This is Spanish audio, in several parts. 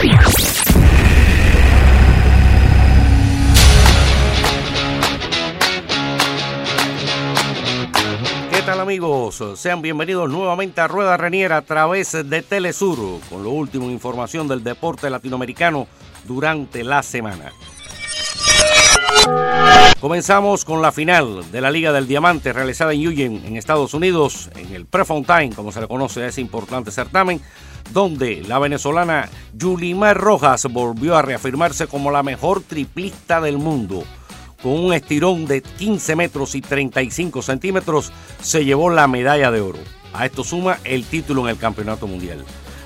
¿Qué tal amigos? Sean bienvenidos nuevamente a Rueda Reniera a través de Telesur con lo último en información del deporte latinoamericano durante la semana. Comenzamos con la final de la Liga del Diamante realizada en Eugene, en Estados Unidos, en el Prefontaine, como se le conoce a ese importante certamen, donde la venezolana Yulimar Rojas volvió a reafirmarse como la mejor triplista del mundo. Con un estirón de 15 metros y 35 centímetros, se llevó la medalla de oro. A esto suma el título en el Campeonato Mundial.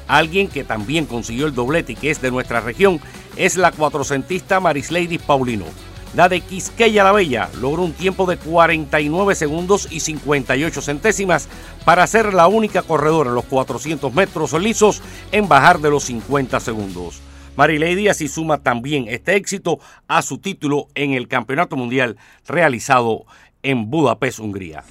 Alguien que también consiguió el doblete y que es de nuestra región es la cuatrocentista Marisleidis Paulino la de Quisqueya la Bella logró un tiempo de 49 segundos y 58 centésimas para ser la única corredora en los 400 metros lisos en bajar de los 50 segundos. Marilady así suma también este éxito a su título en el Campeonato Mundial realizado en Budapest, Hungría.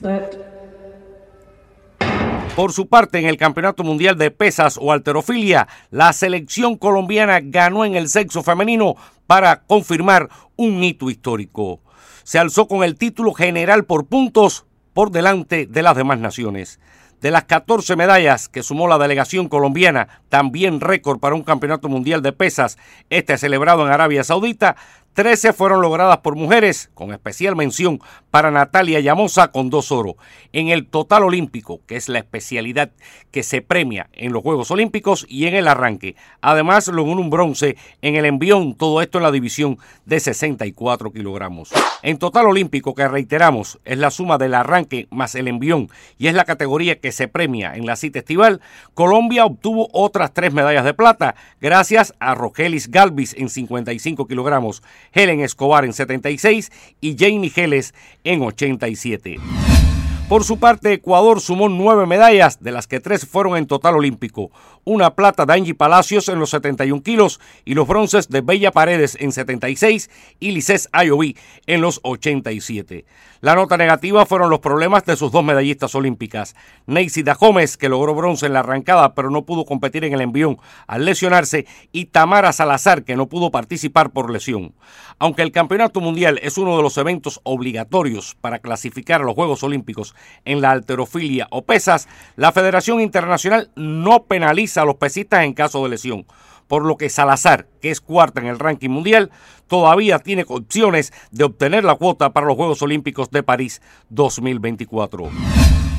Por su parte, en el Campeonato Mundial de Pesas o Alterofilia, la selección colombiana ganó en el sexo femenino para confirmar un hito histórico. Se alzó con el título general por puntos por delante de las demás naciones. De las 14 medallas que sumó la delegación colombiana, también récord para un campeonato mundial de pesas, este celebrado en Arabia Saudita, 13 fueron logradas por mujeres, con especial mención para Natalia Llamosa con dos oro. En el total olímpico, que es la especialidad que se premia en los Juegos Olímpicos y en el arranque. Además, logró un bronce en el envión, todo esto en la división de 64 kilogramos. En total olímpico, que reiteramos, es la suma del arranque más el envión y es la categoría que se premia en la cita estival, Colombia obtuvo otras tres medallas de plata gracias a Rogelis Galvis en 55 kilogramos Helen Escobar en 76 y Janie Geles en 87. Por su parte, Ecuador sumó nueve medallas, de las que tres fueron en total olímpico. Una plata de Angie Palacios en los 71 kilos y los bronces de Bella Paredes en 76 y Lices Ayoví en los 87. La nota negativa fueron los problemas de sus dos medallistas olímpicas. Neisida Gómez, que logró bronce en la arrancada pero no pudo competir en el envión al lesionarse, y Tamara Salazar, que no pudo participar por lesión. Aunque el Campeonato Mundial es uno de los eventos obligatorios para clasificar a los Juegos Olímpicos en la alterofilia o pesas, la Federación Internacional no penaliza a los pesistas en caso de lesión por lo que Salazar, que es cuarta en el ranking mundial, todavía tiene opciones de obtener la cuota para los Juegos Olímpicos de París 2024.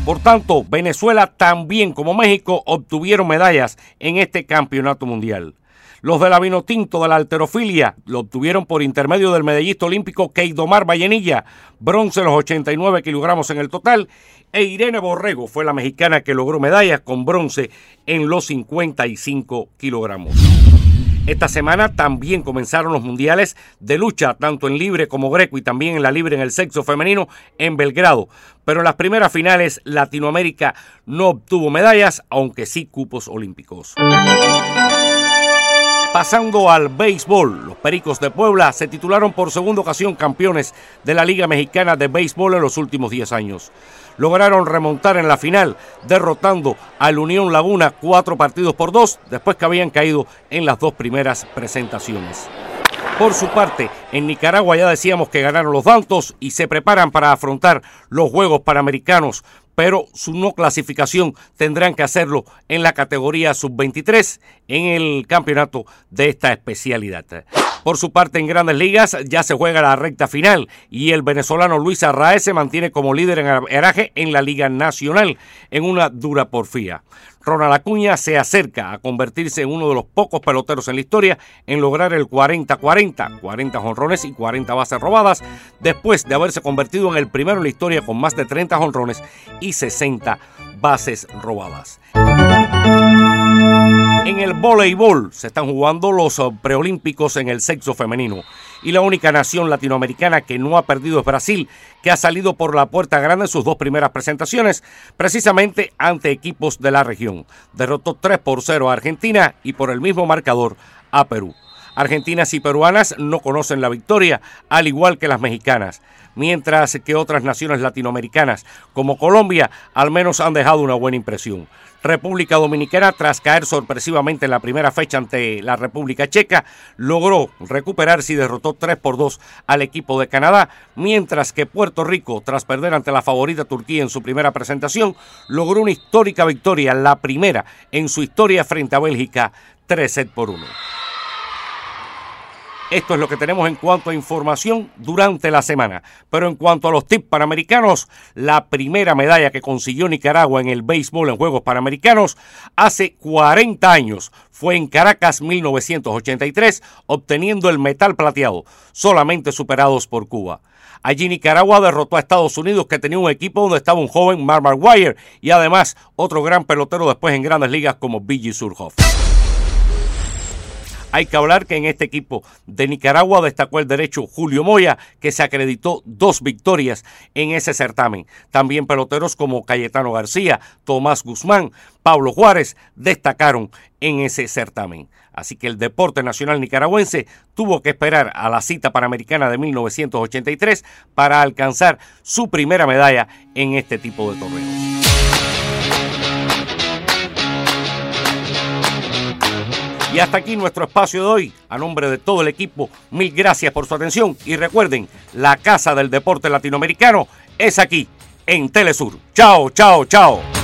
Por tanto, Venezuela también como México obtuvieron medallas en este campeonato mundial. Los de la vino tinto de la alterofilia lo obtuvieron por intermedio del medallista olímpico Keidomar Vallenilla, bronce en los 89 kilogramos en el total, e Irene Borrego fue la mexicana que logró medallas con bronce en los 55 kilogramos. Esta semana también comenzaron los mundiales de lucha, tanto en libre como greco y también en la libre en el sexo femenino en Belgrado. Pero en las primeras finales Latinoamérica no obtuvo medallas, aunque sí cupos olímpicos. Pasando al béisbol, los Pericos de Puebla se titularon por segunda ocasión campeones de la Liga Mexicana de Béisbol en los últimos 10 años lograron remontar en la final, derrotando al Unión Laguna cuatro partidos por dos, después que habían caído en las dos primeras presentaciones. Por su parte, en Nicaragua ya decíamos que ganaron los Dantos y se preparan para afrontar los Juegos Panamericanos, pero su no clasificación tendrán que hacerlo en la categoría sub-23 en el campeonato de esta especialidad. Por su parte, en grandes ligas ya se juega la recta final y el venezolano Luis Arraez se mantiene como líder en averaje en la Liga Nacional en una dura porfía. Ronald Acuña se acerca a convertirse en uno de los pocos peloteros en la historia en lograr el 40-40, 40 jonrones y 40 bases robadas, después de haberse convertido en el primero en la historia con más de 30 jonrones y 60 bases robadas. En el voleibol se están jugando los uh, preolímpicos en el sexo femenino y la única nación latinoamericana que no ha perdido es Brasil, que ha salido por la puerta grande en sus dos primeras presentaciones, precisamente ante equipos de la región. Derrotó 3 por 0 a Argentina y por el mismo marcador a Perú. Argentinas y peruanas no conocen la victoria, al igual que las mexicanas, mientras que otras naciones latinoamericanas, como Colombia, al menos han dejado una buena impresión. República Dominicana, tras caer sorpresivamente en la primera fecha ante la República Checa, logró recuperarse y derrotó 3 por 2 al equipo de Canadá, mientras que Puerto Rico, tras perder ante la favorita Turquía en su primera presentación, logró una histórica victoria, la primera en su historia frente a Bélgica, 3 set por 1. Esto es lo que tenemos en cuanto a información durante la semana. Pero en cuanto a los tips panamericanos, la primera medalla que consiguió Nicaragua en el béisbol en Juegos Panamericanos hace 40 años fue en Caracas 1983, obteniendo el metal plateado, solamente superados por Cuba. Allí Nicaragua derrotó a Estados Unidos que tenía un equipo donde estaba un joven Mark Maguire y además otro gran pelotero después en grandes ligas como Billy Surhoff. Hay que hablar que en este equipo de Nicaragua destacó el derecho Julio Moya, que se acreditó dos victorias en ese certamen. También peloteros como Cayetano García, Tomás Guzmán, Pablo Juárez destacaron en ese certamen. Así que el deporte nacional nicaragüense tuvo que esperar a la cita panamericana de 1983 para alcanzar su primera medalla en este tipo de torneos. Y hasta aquí nuestro espacio de hoy. A nombre de todo el equipo, mil gracias por su atención. Y recuerden, la Casa del Deporte Latinoamericano es aquí, en Telesur. Chao, chao, chao.